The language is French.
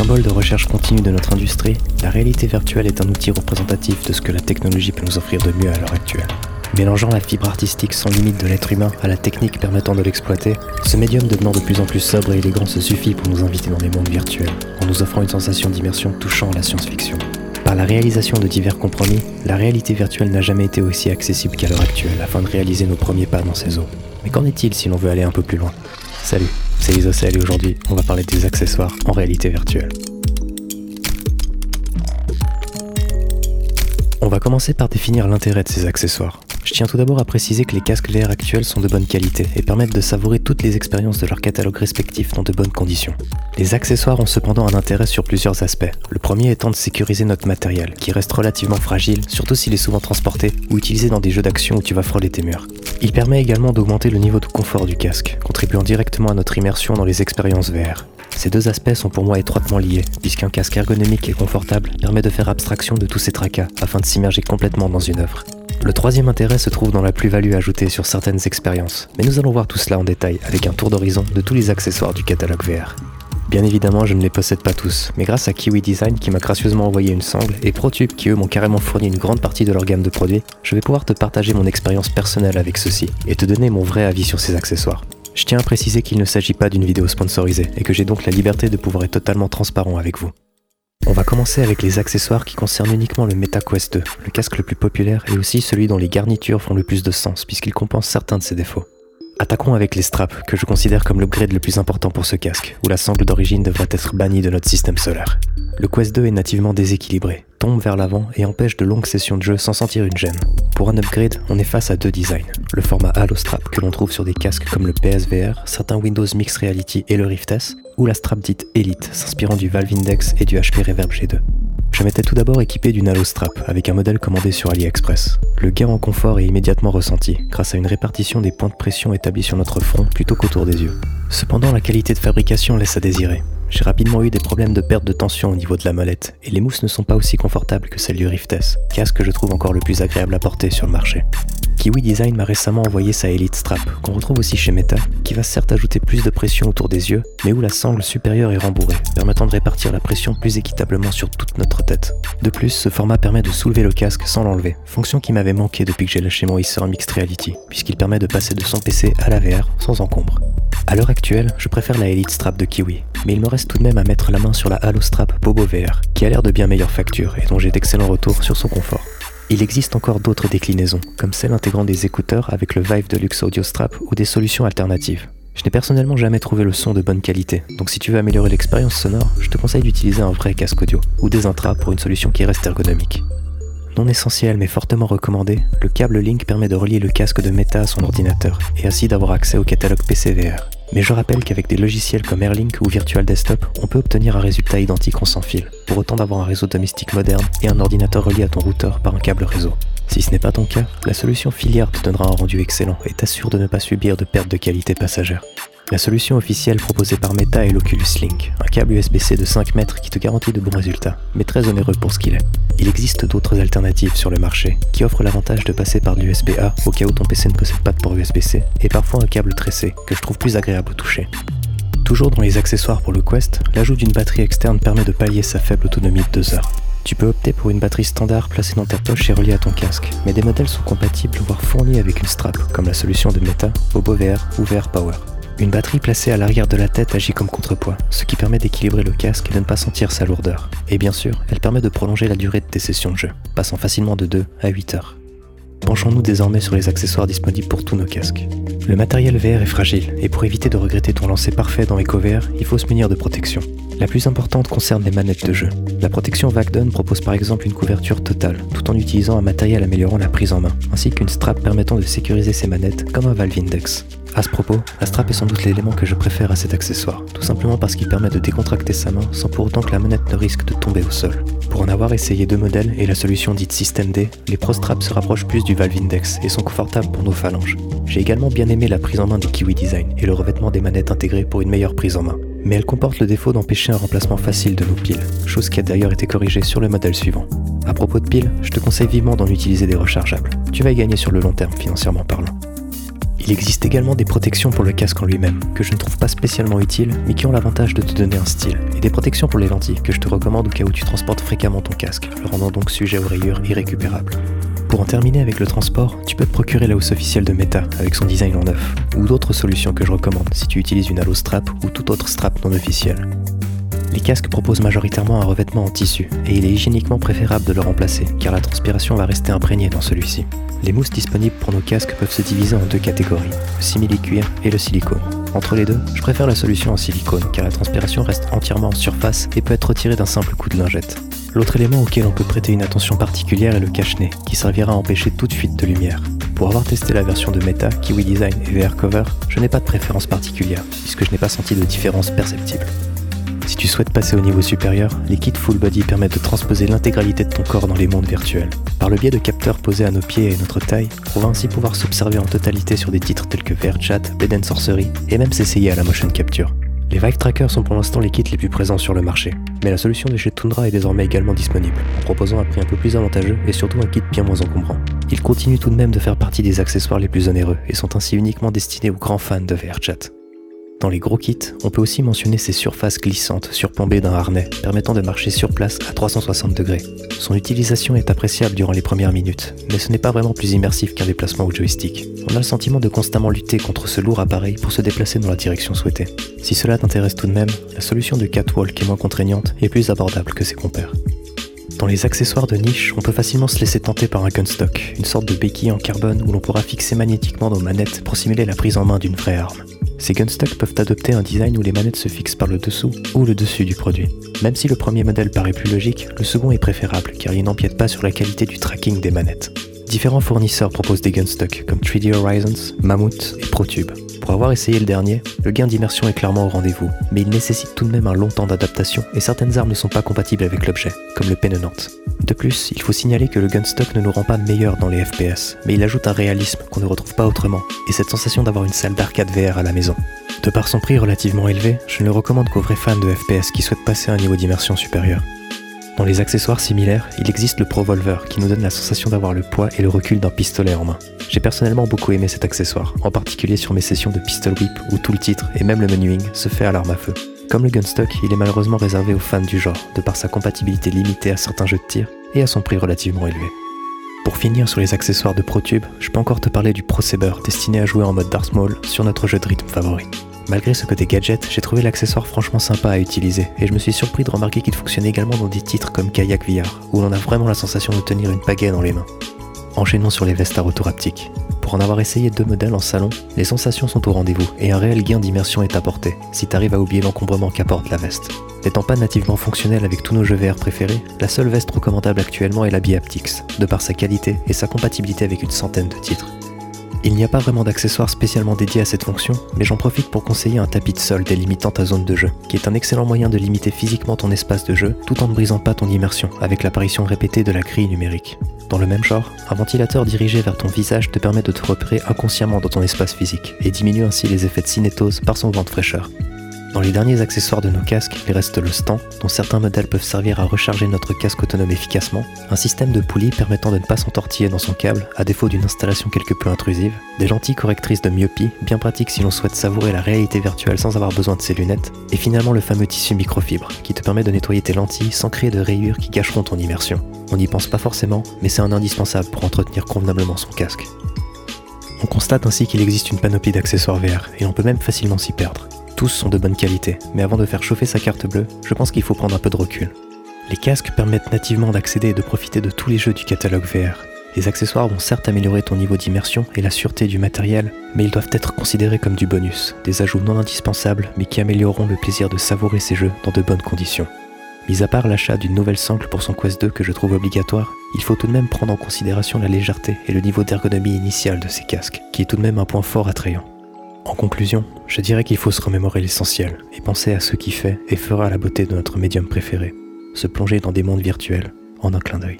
Symbole de recherche continue de notre industrie, la réalité virtuelle est un outil représentatif de ce que la technologie peut nous offrir de mieux à l'heure actuelle. Mélangeant la fibre artistique sans limite de l'être humain à la technique permettant de l'exploiter, ce médium devenant de plus en plus sobre et élégant se suffit pour nous inviter dans les mondes virtuels, en nous offrant une sensation d'immersion touchant à la science-fiction. Par la réalisation de divers compromis, la réalité virtuelle n'a jamais été aussi accessible qu'à l'heure actuelle afin de réaliser nos premiers pas dans ces eaux. Mais qu'en est-il si l'on veut aller un peu plus loin? Salut, c'est Isocel et aujourd'hui on va parler des accessoires en réalité virtuelle. On va commencer par définir l'intérêt de ces accessoires. Je tiens tout d'abord à préciser que les casques VR actuels sont de bonne qualité et permettent de savourer toutes les expériences de leur catalogue respectif dans de bonnes conditions. Les accessoires ont cependant un intérêt sur plusieurs aspects. Le premier étant de sécuriser notre matériel, qui reste relativement fragile, surtout s'il est souvent transporté ou utilisé dans des jeux d'action où tu vas frôler tes murs. Il permet également d'augmenter le niveau de confort du casque, contribuant directement à notre immersion dans les expériences VR. Ces deux aspects sont pour moi étroitement liés, puisqu'un casque ergonomique et confortable permet de faire abstraction de tous ces tracas afin de s'immerger complètement dans une œuvre. Le troisième intérêt se trouve dans la plus-value ajoutée sur certaines expériences, mais nous allons voir tout cela en détail avec un tour d'horizon de tous les accessoires du catalogue VR. Bien évidemment, je ne les possède pas tous, mais grâce à Kiwi Design qui m'a gracieusement envoyé une sangle et ProTube qui eux m'ont carrément fourni une grande partie de leur gamme de produits, je vais pouvoir te partager mon expérience personnelle avec ceux-ci et te donner mon vrai avis sur ces accessoires. Je tiens à préciser qu'il ne s'agit pas d'une vidéo sponsorisée et que j'ai donc la liberté de pouvoir être totalement transparent avec vous. On va commencer avec les accessoires qui concernent uniquement le MetaQuest 2, le casque le plus populaire et aussi celui dont les garnitures font le plus de sens puisqu'il compense certains de ses défauts. Attaquons avec les straps, que je considère comme l'upgrade le plus important pour ce casque, où la sangle d'origine devrait être bannie de notre système solaire. Le Quest 2 est nativement déséquilibré, tombe vers l'avant et empêche de longues sessions de jeu sans sentir une gêne. Pour un upgrade, on est face à deux designs. Le format Halo Strap que l'on trouve sur des casques comme le PSVR, certains Windows Mixed Reality et le Rift S, ou la strap dite Elite, s'inspirant du Valve Index et du HP Reverb G2. Je m'étais tout d'abord équipé d'une Halo Strap avec un modèle commandé sur AliExpress. Le gain en confort est immédiatement ressenti grâce à une répartition des points de pression établis sur notre front plutôt qu'autour des yeux. Cependant, la qualité de fabrication laisse à désirer. J'ai rapidement eu des problèmes de perte de tension au niveau de la molette, et les mousses ne sont pas aussi confortables que celles du Rift casque que je trouve encore le plus agréable à porter sur le marché. Kiwi Design m'a récemment envoyé sa Elite Strap, qu'on retrouve aussi chez Meta, qui va certes ajouter plus de pression autour des yeux, mais où la sangle supérieure est rembourrée, permettant de répartir la pression plus équitablement sur toute notre tête. De plus, ce format permet de soulever le casque sans l'enlever, fonction qui m'avait manqué depuis que j'ai lâché mon Acer Mixed Reality, puisqu'il permet de passer de son PC à la VR sans encombre. À l'heure actuelle, je préfère la Elite Strap de Kiwi, mais il me reste tout de même à mettre la main sur la Halo Strap Bobo VR, qui a l'air de bien meilleure facture et dont j'ai d'excellents retours sur son confort. Il existe encore d'autres déclinaisons, comme celle intégrant des écouteurs avec le Vive Deluxe Audio Strap ou des solutions alternatives. Je n'ai personnellement jamais trouvé le son de bonne qualité, donc si tu veux améliorer l'expérience sonore, je te conseille d'utiliser un vrai casque audio ou des intras pour une solution qui reste ergonomique. Non essentiel mais fortement recommandé, le câble Link permet de relier le casque de Meta à son ordinateur et ainsi d'avoir accès au catalogue PCVR. Mais je rappelle qu'avec des logiciels comme Airlink ou Virtual Desktop, on peut obtenir un résultat identique en sans fil, pour autant d'avoir un réseau domestique moderne et un ordinateur relié à ton routeur par un câble réseau. Si ce n'est pas ton cas, la solution filière te donnera un rendu excellent et t'assure de ne pas subir de perte de qualité passagère. La solution officielle proposée par Meta est l'Oculus Link, un câble USB-C de 5 mètres qui te garantit de bons résultats, mais très onéreux pour ce qu'il est. Il existe d'autres alternatives sur le marché, qui offrent l'avantage de passer par l'USB-A au cas où ton PC ne possède pas de port USB-C, et parfois un câble tressé, que je trouve plus agréable au toucher. Toujours dans les accessoires pour le Quest, l'ajout d'une batterie externe permet de pallier sa faible autonomie de 2 heures. Tu peux opter pour une batterie standard placée dans ta poche et reliée à ton casque, mais des modèles sont compatibles voire fournis avec une strap, comme la solution de Meta, Bobo VR ou VR Power. Une batterie placée à l'arrière de la tête agit comme contrepoids, ce qui permet d'équilibrer le casque et de ne pas sentir sa lourdeur. Et bien sûr, elle permet de prolonger la durée de tes sessions de jeu, passant facilement de 2 à 8 heures. Penchons-nous désormais sur les accessoires disponibles pour tous nos casques. Le matériel VR est fragile, et pour éviter de regretter ton lancer parfait dans EcoVR, il faut se munir de protection. La plus importante concerne les manettes de jeu. La protection Vagdon propose par exemple une couverture totale, tout en utilisant un matériel améliorant la prise en main, ainsi qu'une strap permettant de sécuriser ses manettes comme un Valve Index. À ce propos, la strap est sans doute l'élément que je préfère à cet accessoire, tout simplement parce qu'il permet de décontracter sa main sans pour autant que la manette ne risque de tomber au sol. Pour en avoir essayé deux modèles et la solution dite System D, les Pro Straps se rapprochent plus du Valve Index et sont confortables pour nos phalanges. J'ai également bien aimé la prise en main du Kiwi Design et le revêtement des manettes intégrées pour une meilleure prise en main. Mais elle comporte le défaut d'empêcher un remplacement facile de nos piles, chose qui a d'ailleurs été corrigée sur le modèle suivant. À propos de piles, je te conseille vivement d'en utiliser des rechargeables. Tu vas y gagner sur le long terme financièrement parlant. Il existe également des protections pour le casque en lui-même, que je ne trouve pas spécialement utiles, mais qui ont l'avantage de te donner un style, et des protections pour les lentilles, que je te recommande au cas où tu transportes fréquemment ton casque, le rendant donc sujet aux rayures irrécupérables. Pour en terminer avec le transport, tu peux te procurer la hausse officielle de Meta avec son design en neuf, ou d'autres solutions que je recommande si tu utilises une halo strap ou tout autre strap non officiel. Les casques proposent majoritairement un revêtement en tissu, et il est hygiéniquement préférable de le remplacer, car la transpiration va rester imprégnée dans celui-ci. Les mousses disponibles pour nos casques peuvent se diviser en deux catégories, le simili-cuir et le silicone. Entre les deux, je préfère la solution en silicone, car la transpiration reste entièrement en surface et peut être retirée d'un simple coup de lingette. L'autre élément auquel on peut prêter une attention particulière est le cache-nez, qui servira à empêcher toute fuite de lumière. Pour avoir testé la version de Meta, Kiwi Design et VR Cover, je n'ai pas de préférence particulière, puisque je n'ai pas senti de différence perceptible. Tu souhaites passer au niveau supérieur, les kits Full Body permettent de transposer l'intégralité de ton corps dans les mondes virtuels. Par le biais de capteurs posés à nos pieds et notre taille, on va ainsi pouvoir s'observer en totalité sur des titres tels que VRChat, Bed Sorcery, et même s'essayer à la motion capture. Les Vive Trackers sont pour l'instant les kits les plus présents sur le marché, mais la solution de chez Tundra est désormais également disponible, en proposant un prix un peu plus avantageux et surtout un kit bien moins encombrant. Ils continuent tout de même de faire partie des accessoires les plus onéreux et sont ainsi uniquement destinés aux grands fans de VRChat. Dans les gros kits, on peut aussi mentionner ces surfaces glissantes surplombées d'un harnais permettant de marcher sur place à 360 degrés. Son utilisation est appréciable durant les premières minutes, mais ce n'est pas vraiment plus immersif qu'un déplacement au joystick. On a le sentiment de constamment lutter contre ce lourd appareil pour se déplacer dans la direction souhaitée. Si cela t'intéresse tout de même, la solution de Catwalk est moins contraignante et plus abordable que ses compères. Dans les accessoires de niche, on peut facilement se laisser tenter par un gunstock, une sorte de béquille en carbone où l'on pourra fixer magnétiquement nos manettes pour simuler la prise en main d'une vraie arme. Ces gunstocks peuvent adopter un design où les manettes se fixent par le dessous ou le dessus du produit. Même si le premier modèle paraît plus logique, le second est préférable car il n'empiète pas sur la qualité du tracking des manettes. Différents fournisseurs proposent des gunstocks comme 3D Horizons, Mammoth et ProTube. Pour avoir essayé le dernier, le gain d'immersion est clairement au rendez-vous, mais il nécessite tout de même un long temps d'adaptation et certaines armes ne sont pas compatibles avec l'objet, comme le P90. De plus, il faut signaler que le gunstock ne nous rend pas meilleurs dans les FPS, mais il ajoute un réalisme qu'on ne retrouve pas autrement, et cette sensation d'avoir une salle d'arcade VR à la maison. De par son prix relativement élevé, je ne le recommande qu'aux vrais fans de FPS qui souhaitent passer à un niveau d'immersion supérieur. Dans les accessoires similaires, il existe le Pro Volver qui nous donne la sensation d'avoir le poids et le recul d'un pistolet en main. J'ai personnellement beaucoup aimé cet accessoire, en particulier sur mes sessions de pistol whip où tout le titre et même le menuing se fait à l'arme à feu. Comme le gunstock, il est malheureusement réservé aux fans du genre, de par sa compatibilité limitée à certains jeux de tir et à son prix relativement élevé. Pour finir sur les accessoires de ProTube, je peux encore te parler du Pro Saber destiné à jouer en mode Darth Maul sur notre jeu de rythme favori. Malgré ce côté gadget, j'ai trouvé l'accessoire franchement sympa à utiliser, et je me suis surpris de remarquer qu'il fonctionnait également dans des titres comme Kayak VR, où l'on a vraiment la sensation de tenir une pagaie dans les mains. Enchaînons sur les vestes à retour haptique. Pour en avoir essayé deux modèles en salon, les sensations sont au rendez-vous et un réel gain d'immersion est apporté, si t'arrives à oublier l'encombrement qu'apporte la veste. N'étant pas nativement fonctionnelle avec tous nos jeux VR préférés, la seule veste recommandable actuellement est la Biaptix, de par sa qualité et sa compatibilité avec une centaine de titres. Il n'y a pas vraiment d'accessoires spécialement dédiés à cette fonction, mais j'en profite pour conseiller un tapis de sol délimitant ta zone de jeu, qui est un excellent moyen de limiter physiquement ton espace de jeu tout en ne brisant pas ton immersion avec l'apparition répétée de la grille numérique. Dans le même genre, un ventilateur dirigé vers ton visage te permet de te repérer inconsciemment dans ton espace physique et diminue ainsi les effets de cinétose par son vent de fraîcheur. Dans les derniers accessoires de nos casques, il reste le stand, dont certains modèles peuvent servir à recharger notre casque autonome efficacement, un système de poulies permettant de ne pas s'entortiller dans son câble, à défaut d'une installation quelque peu intrusive, des lentilles correctrices de myopie, bien pratiques si l'on souhaite savourer la réalité virtuelle sans avoir besoin de ses lunettes, et finalement le fameux tissu microfibre, qui te permet de nettoyer tes lentilles sans créer de rayures qui gâcheront ton immersion. On n'y pense pas forcément, mais c'est un indispensable pour entretenir convenablement son casque. On constate ainsi qu'il existe une panoplie d'accessoires VR, et on peut même facilement s'y perdre. Tous sont de bonne qualité, mais avant de faire chauffer sa carte bleue, je pense qu'il faut prendre un peu de recul. Les casques permettent nativement d'accéder et de profiter de tous les jeux du catalogue VR. Les accessoires vont certes améliorer ton niveau d'immersion et la sûreté du matériel, mais ils doivent être considérés comme du bonus, des ajouts non indispensables mais qui amélioreront le plaisir de savourer ces jeux dans de bonnes conditions. Mis à part l'achat d'une nouvelle sangle pour son Quest 2 que je trouve obligatoire, il faut tout de même prendre en considération la légèreté et le niveau d'ergonomie initial de ces casques, qui est tout de même un point fort attrayant. En conclusion, je dirais qu'il faut se remémorer l'essentiel et penser à ce qui fait et fera la beauté de notre médium préféré, se plonger dans des mondes virtuels en un clin d'œil.